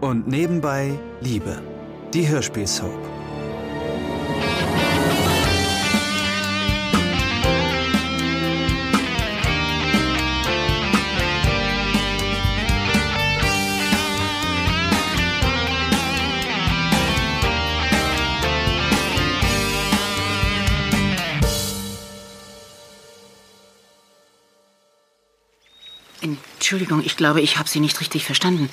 und nebenbei Liebe. Die Hörspielsoap. Entschuldigung, ich glaube, ich habe Sie nicht richtig verstanden.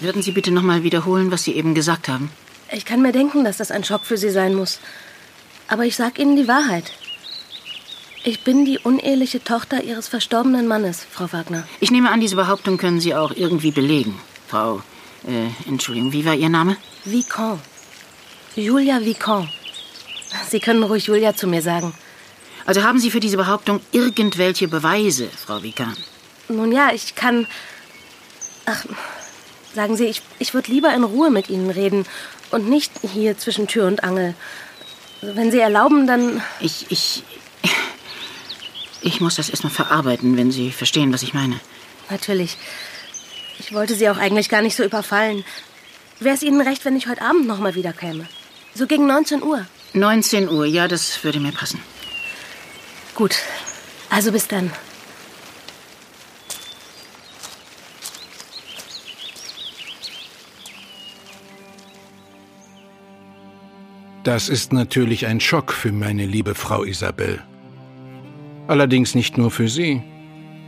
Würden Sie bitte noch mal wiederholen, was Sie eben gesagt haben? Ich kann mir denken, dass das ein Schock für Sie sein muss. Aber ich sag Ihnen die Wahrheit. Ich bin die uneheliche Tochter Ihres verstorbenen Mannes, Frau Wagner. Ich nehme an, diese Behauptung können Sie auch irgendwie belegen. Frau, äh, Entschuldigung, wie war Ihr Name? Vicomte. Julia Vicomte. Sie können ruhig Julia zu mir sagen. Also haben Sie für diese Behauptung irgendwelche Beweise, Frau Vicomte? Nun ja, ich kann. Ach, sagen Sie, ich, ich würde lieber in Ruhe mit Ihnen reden und nicht hier zwischen Tür und Angel. Also, wenn Sie erlauben, dann. Ich, ich. Ich muss das erstmal verarbeiten, wenn Sie verstehen, was ich meine. Natürlich. Ich wollte Sie auch eigentlich gar nicht so überfallen. Wäre es Ihnen recht, wenn ich heute Abend noch mal wiederkäme? So gegen 19 Uhr. 19 Uhr, ja, das würde mir passen. Gut. Also bis dann. Das ist natürlich ein Schock für meine liebe Frau Isabel. Allerdings nicht nur für Sie.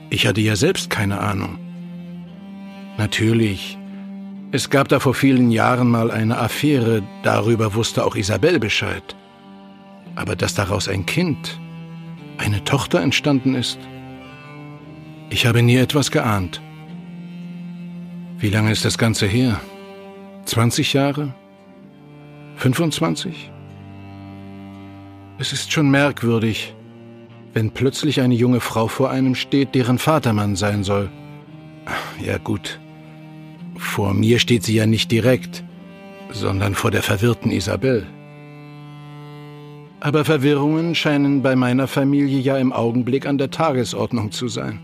Ich hatte ja selbst keine Ahnung. Natürlich, es gab da vor vielen Jahren mal eine Affäre, darüber wusste auch Isabel Bescheid. Aber dass daraus ein Kind, eine Tochter entstanden ist, ich habe nie etwas geahnt. Wie lange ist das Ganze her? 20 Jahre? 25? Es ist schon merkwürdig, wenn plötzlich eine junge Frau vor einem steht, deren Vater man sein soll. Ja gut, vor mir steht sie ja nicht direkt, sondern vor der verwirrten Isabel. Aber Verwirrungen scheinen bei meiner Familie ja im Augenblick an der Tagesordnung zu sein.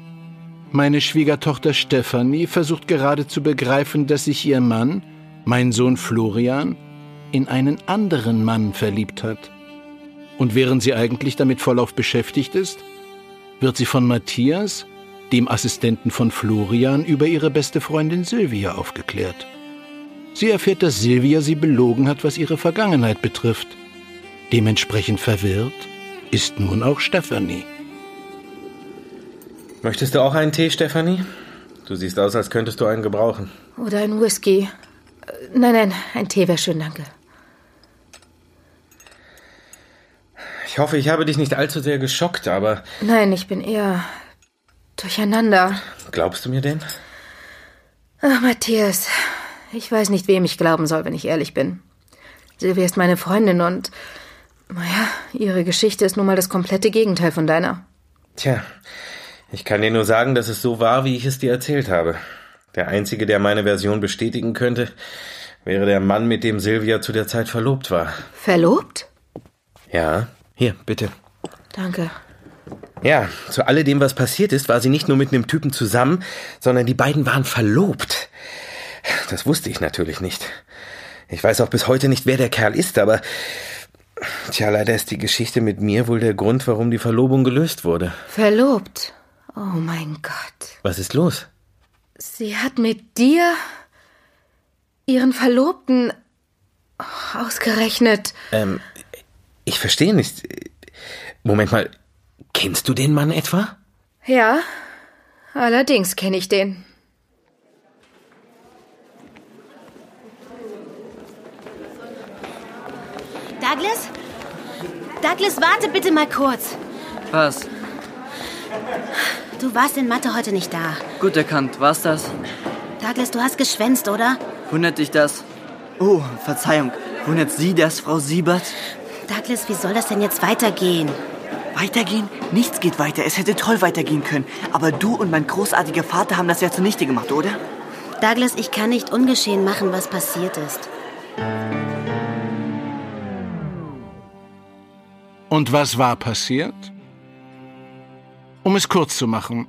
Meine Schwiegertochter Stefanie versucht gerade zu begreifen, dass sich ihr Mann, mein Sohn Florian, in einen anderen Mann verliebt hat. Und während sie eigentlich damit vollauf beschäftigt ist, wird sie von Matthias, dem Assistenten von Florian, über ihre beste Freundin Silvia aufgeklärt. Sie erfährt, dass Silvia sie belogen hat, was ihre Vergangenheit betrifft. Dementsprechend verwirrt ist nun auch Stephanie. Möchtest du auch einen Tee, Stephanie? Du siehst aus, als könntest du einen gebrauchen. Oder einen Whisky. Nein, nein, ein Tee wäre schön, danke. Ich hoffe, ich habe dich nicht allzu sehr geschockt, aber. Nein, ich bin eher durcheinander. Glaubst du mir denn? Ach, Matthias, ich weiß nicht, wem ich glauben soll, wenn ich ehrlich bin. Silvia ist meine Freundin und. Naja, ihre Geschichte ist nun mal das komplette Gegenteil von deiner. Tja, ich kann dir nur sagen, dass es so war, wie ich es dir erzählt habe. Der Einzige, der meine Version bestätigen könnte, wäre der Mann, mit dem Silvia zu der Zeit verlobt war. Verlobt? Ja, hier, bitte. Danke. Ja, zu alledem, was passiert ist, war sie nicht nur mit einem Typen zusammen, sondern die beiden waren verlobt. Das wusste ich natürlich nicht. Ich weiß auch bis heute nicht, wer der Kerl ist, aber tja, leider ist die Geschichte mit mir wohl der Grund, warum die Verlobung gelöst wurde. Verlobt? Oh mein Gott. Was ist los? Sie hat mit dir ihren Verlobten ausgerechnet. Ähm, ich verstehe nicht. Moment mal, kennst du den Mann etwa? Ja, allerdings kenne ich den. Douglas? Douglas, warte bitte mal kurz. Was? Du warst in Mathe heute nicht da. Gut erkannt, war's das? Douglas, du hast geschwänzt, oder? Wundert dich das? Oh, Verzeihung. Wundert Sie das, Frau Siebert? Douglas, wie soll das denn jetzt weitergehen? Weitergehen? Nichts geht weiter. Es hätte toll weitergehen können. Aber du und mein großartiger Vater haben das ja zunichte gemacht, oder? Douglas, ich kann nicht ungeschehen machen, was passiert ist. Und was war passiert? Um es kurz zu machen,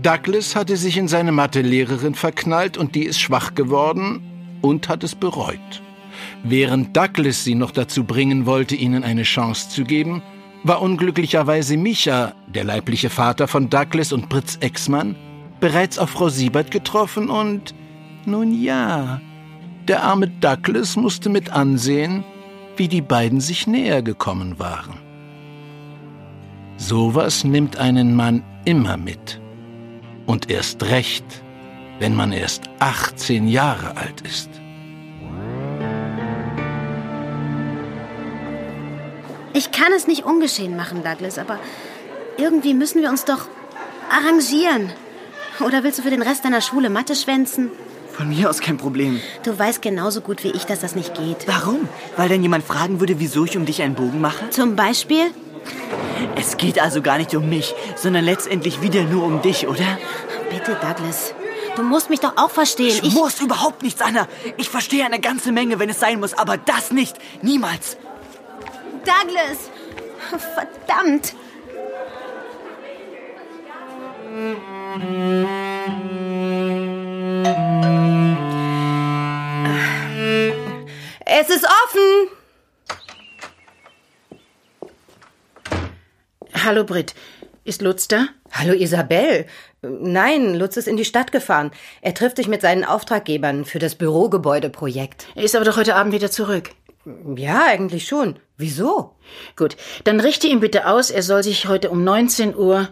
Douglas hatte sich in seine Mathelehrerin verknallt und die ist schwach geworden und hat es bereut. Während Douglas sie noch dazu bringen wollte, ihnen eine Chance zu geben, war unglücklicherweise Micha, der leibliche Vater von Douglas und Britz Exmann, bereits auf Frau Siebert getroffen und, nun ja, der arme Douglas musste mit ansehen, wie die beiden sich näher gekommen waren. Sowas nimmt einen Mann immer mit. Und erst recht, wenn man erst 18 Jahre alt ist. Ich kann es nicht ungeschehen machen, Douglas, aber irgendwie müssen wir uns doch arrangieren. Oder willst du für den Rest deiner Schule Mathe schwänzen? Von mir aus kein Problem. Du weißt genauso gut wie ich, dass das nicht geht. Warum? Weil dann jemand fragen würde, wieso ich um dich einen Bogen mache? Zum Beispiel? Es geht also gar nicht um mich, sondern letztendlich wieder nur um dich, oder? Bitte, Douglas. Du musst mich doch auch verstehen. Ich, ich muss überhaupt nichts, Anna. Ich verstehe eine ganze Menge, wenn es sein muss, aber das nicht. Niemals. Douglas! Verdammt! Es ist offen! Hallo Brit, ist Lutz da? Hallo Isabel. Nein, Lutz ist in die Stadt gefahren. Er trifft sich mit seinen Auftraggebern für das Bürogebäudeprojekt. Er ist aber doch heute Abend wieder zurück. Ja, eigentlich schon. Wieso? Gut, dann richte ihm bitte aus, er soll sich heute um 19 Uhr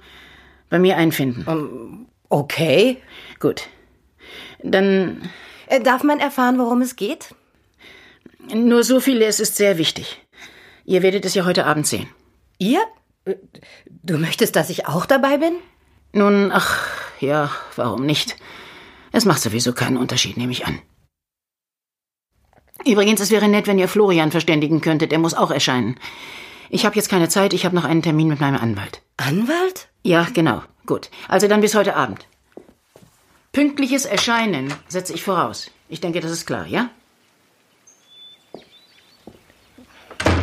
bei mir einfinden. Um, okay. Gut. Dann. Äh, darf man erfahren, worum es geht? Nur so viel, es ist sehr wichtig. Ihr werdet es ja heute Abend sehen. Ihr? Äh, du möchtest, dass ich auch dabei bin? Nun, ach, ja, warum nicht? Es macht sowieso keinen Unterschied, nehme ich an. Übrigens, es wäre nett, wenn ihr Florian verständigen könntet. Er muss auch erscheinen. Ich habe jetzt keine Zeit. Ich habe noch einen Termin mit meinem Anwalt. Anwalt? Ja, genau. Gut. Also dann bis heute Abend. Pünktliches Erscheinen setze ich voraus. Ich denke, das ist klar, ja?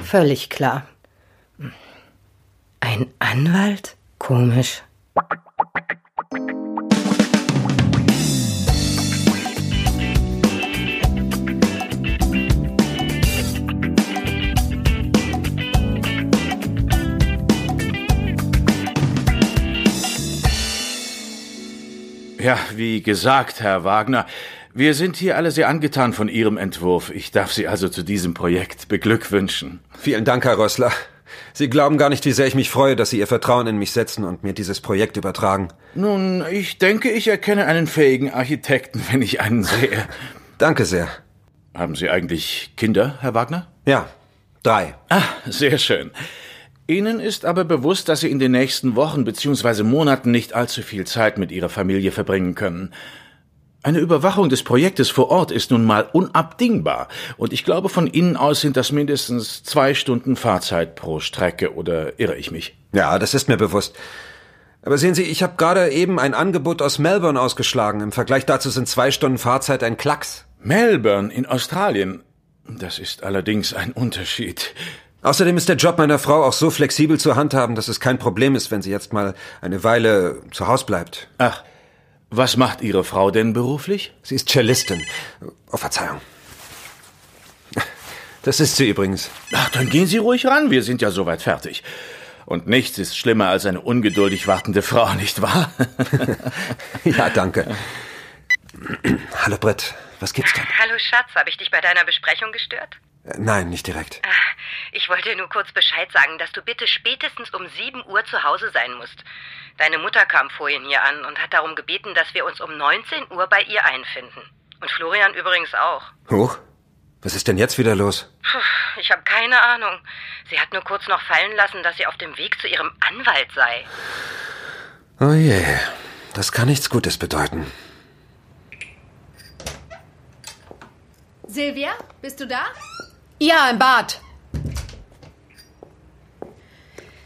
Völlig klar. Ein Anwalt? Komisch. Ja, wie gesagt, Herr Wagner, wir sind hier alle sehr angetan von Ihrem Entwurf. Ich darf Sie also zu diesem Projekt beglückwünschen. Vielen Dank, Herr Rössler. Sie glauben gar nicht, wie sehr ich mich freue, dass Sie Ihr Vertrauen in mich setzen und mir dieses Projekt übertragen. Nun, ich denke, ich erkenne einen fähigen Architekten, wenn ich einen sehe. Danke sehr. Haben Sie eigentlich Kinder, Herr Wagner? Ja, drei. Ah, sehr schön. Ihnen ist aber bewusst, dass Sie in den nächsten Wochen bzw. Monaten nicht allzu viel Zeit mit Ihrer Familie verbringen können. Eine Überwachung des Projektes vor Ort ist nun mal unabdingbar, und ich glaube, von Ihnen aus sind das mindestens zwei Stunden Fahrzeit pro Strecke, oder irre ich mich? Ja, das ist mir bewusst. Aber sehen Sie, ich habe gerade eben ein Angebot aus Melbourne ausgeschlagen. Im Vergleich dazu sind zwei Stunden Fahrzeit ein Klacks. Melbourne in Australien. Das ist allerdings ein Unterschied. Außerdem ist der Job meiner Frau auch so flexibel zu handhaben, dass es kein Problem ist, wenn sie jetzt mal eine Weile zu Hause bleibt. Ach, was macht Ihre Frau denn beruflich? Sie ist Cellistin. Oh, Verzeihung. Das ist sie übrigens. Ach, dann gehen Sie ruhig ran, wir sind ja soweit fertig. Und nichts ist schlimmer als eine ungeduldig wartende Frau, nicht wahr? ja, danke. Hallo Britt, was gibt's denn? Hallo Schatz, habe ich dich bei deiner Besprechung gestört? Nein, nicht direkt. Ich wollte nur kurz Bescheid sagen, dass du bitte spätestens um 7 Uhr zu Hause sein musst. Deine Mutter kam vorhin hier an und hat darum gebeten, dass wir uns um 19 Uhr bei ihr einfinden. Und Florian übrigens auch. Huch, was ist denn jetzt wieder los? Puh, ich habe keine Ahnung. Sie hat nur kurz noch fallen lassen, dass sie auf dem Weg zu ihrem Anwalt sei. Oh je, das kann nichts Gutes bedeuten. Silvia, bist du da? Ja, im Bad.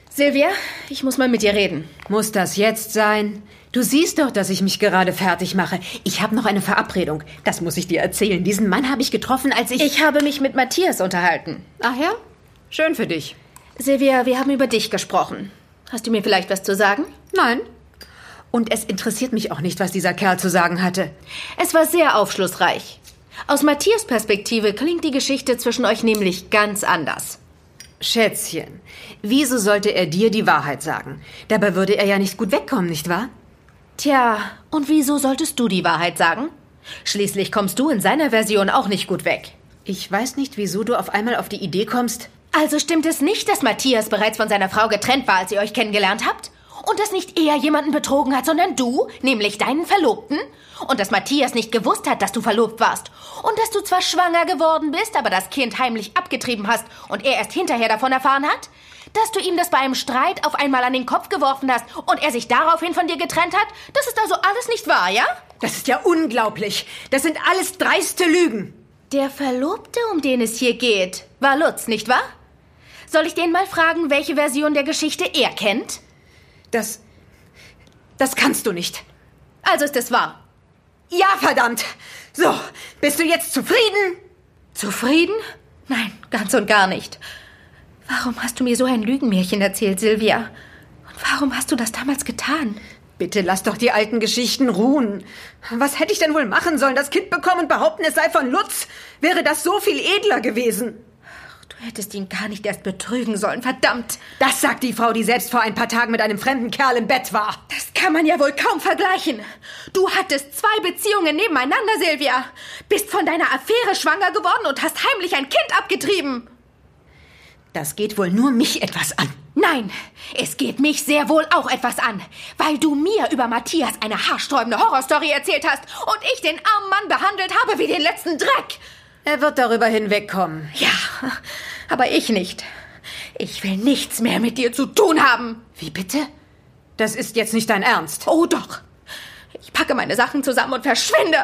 Silvia, ich muss mal mit dir reden. Muss das jetzt sein? Du siehst doch, dass ich mich gerade fertig mache. Ich habe noch eine Verabredung. Das muss ich dir erzählen. Diesen Mann habe ich getroffen, als ich. Ich habe mich mit Matthias unterhalten. Ach ja? Schön für dich. Silvia, wir haben über dich gesprochen. Hast du mir vielleicht was zu sagen? Nein. Und es interessiert mich auch nicht, was dieser Kerl zu sagen hatte. Es war sehr aufschlussreich. Aus Matthias Perspektive klingt die Geschichte zwischen euch nämlich ganz anders. Schätzchen, wieso sollte er dir die Wahrheit sagen? Dabei würde er ja nicht gut wegkommen, nicht wahr? Tja, und wieso solltest du die Wahrheit sagen? Schließlich kommst du in seiner Version auch nicht gut weg. Ich weiß nicht, wieso du auf einmal auf die Idee kommst. Also stimmt es nicht, dass Matthias bereits von seiner Frau getrennt war, als ihr euch kennengelernt habt? Und dass nicht er jemanden betrogen hat, sondern du, nämlich deinen Verlobten? Und dass Matthias nicht gewusst hat, dass du verlobt warst? Und dass du zwar schwanger geworden bist, aber das Kind heimlich abgetrieben hast und er erst hinterher davon erfahren hat? Dass du ihm das bei einem Streit auf einmal an den Kopf geworfen hast und er sich daraufhin von dir getrennt hat? Das ist also alles nicht wahr, ja? Das ist ja unglaublich. Das sind alles dreiste Lügen. Der Verlobte, um den es hier geht, war Lutz, nicht wahr? Soll ich den mal fragen, welche Version der Geschichte er kennt? Das. Das kannst du nicht. Also ist es wahr. Ja, verdammt. So, bist du jetzt zufrieden? Zufrieden? Nein, ganz und gar nicht. Warum hast du mir so ein Lügenmärchen erzählt, Silvia? Und warum hast du das damals getan? Bitte lass doch die alten Geschichten ruhen. Was hätte ich denn wohl machen sollen? Das Kind bekommen und behaupten, es sei von Lutz? Wäre das so viel edler gewesen? Du hättest ihn gar nicht erst betrügen sollen, verdammt. Das sagt die Frau, die selbst vor ein paar Tagen mit einem fremden Kerl im Bett war. Das kann man ja wohl kaum vergleichen. Du hattest zwei Beziehungen nebeneinander, Silvia. Bist von deiner Affäre schwanger geworden und hast heimlich ein Kind abgetrieben. Das geht wohl nur mich etwas an. Nein, es geht mich sehr wohl auch etwas an, weil du mir über Matthias eine haarsträubende Horrorstory erzählt hast und ich den armen Mann behandelt habe wie den letzten Dreck. Er wird darüber hinwegkommen. Ja, aber ich nicht. Ich will nichts mehr mit dir zu tun haben. Wie bitte? Das ist jetzt nicht dein Ernst. Oh doch. Ich packe meine Sachen zusammen und verschwinde.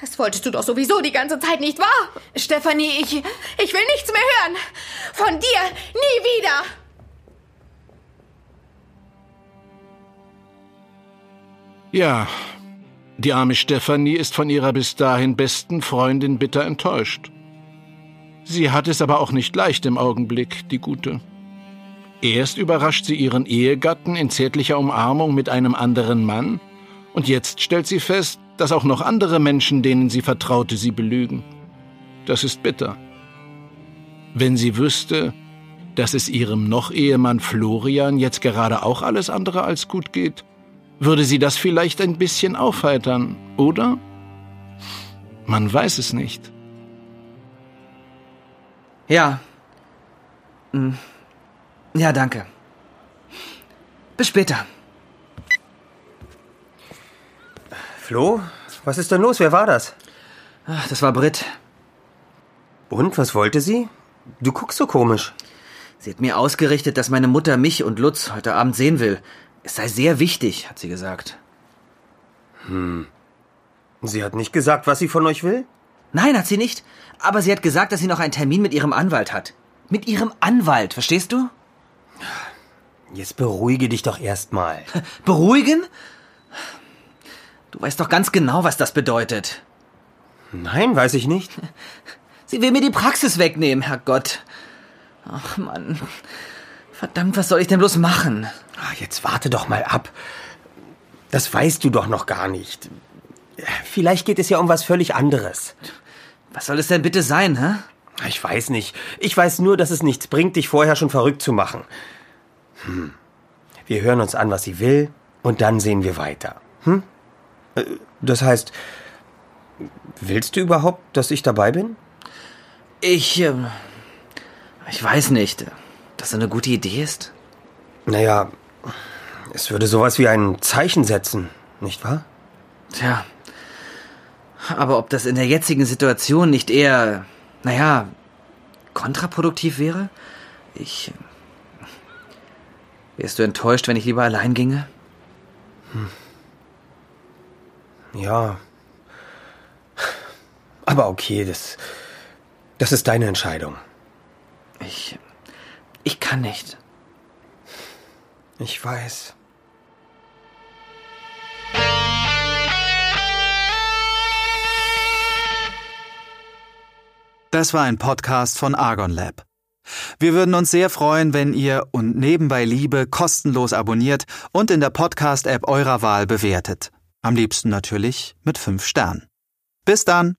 Das wolltest du doch sowieso die ganze Zeit nicht wahr? Stefanie, ich. Ich will nichts mehr hören. Von dir nie wieder. Ja, die arme Stefanie ist von ihrer bis dahin besten Freundin bitter enttäuscht. Sie hat es aber auch nicht leicht im Augenblick, die Gute. Erst überrascht sie ihren Ehegatten in zärtlicher Umarmung mit einem anderen Mann, und jetzt stellt sie fest, dass auch noch andere Menschen, denen sie vertraute, sie belügen. Das ist bitter. Wenn sie wüsste, dass es ihrem Noch-Ehemann Florian jetzt gerade auch alles andere als gut geht, würde sie das vielleicht ein bisschen aufheitern, oder? Man weiß es nicht. Ja. Hm. Ja, danke. Bis später. Flo, was ist denn los? Wer war das? Ach, das war Brit. Und, was wollte sie? Du guckst so komisch. Sie hat mir ausgerichtet, dass meine Mutter mich und Lutz heute Abend sehen will. Es sei sehr wichtig, hat sie gesagt. Hm. Sie hat nicht gesagt, was sie von euch will? Nein, hat sie nicht. Aber sie hat gesagt, dass sie noch einen Termin mit ihrem Anwalt hat. Mit ihrem Anwalt, verstehst du? Jetzt beruhige dich doch erstmal. Beruhigen? Du weißt doch ganz genau, was das bedeutet. Nein, weiß ich nicht. Sie will mir die Praxis wegnehmen, Herrgott. Ach Mann. Verdammt, was soll ich denn bloß machen? Ach, jetzt warte doch mal ab. Das weißt du doch noch gar nicht. Vielleicht geht es ja um was völlig anderes. Was soll es denn bitte sein, hä? Ich weiß nicht. Ich weiß nur, dass es nichts bringt, dich vorher schon verrückt zu machen. Hm. Wir hören uns an, was sie will, und dann sehen wir weiter. Hm? Äh, das heißt, willst du überhaupt, dass ich dabei bin? Ich, äh, ich weiß nicht, dass das eine gute Idee ist. Naja, es würde sowas wie ein Zeichen setzen, nicht wahr? Tja. Aber ob das in der jetzigen Situation nicht eher, naja, kontraproduktiv wäre? Ich. Wärst du enttäuscht, wenn ich lieber allein ginge? Hm. Ja. Aber okay, das. Das ist deine Entscheidung. Ich. Ich kann nicht. Ich weiß. Das war ein Podcast von Argon Lab. Wir würden uns sehr freuen, wenn ihr und nebenbei Liebe kostenlos abonniert und in der Podcast-App eurer Wahl bewertet. Am liebsten natürlich mit fünf Sternen. Bis dann!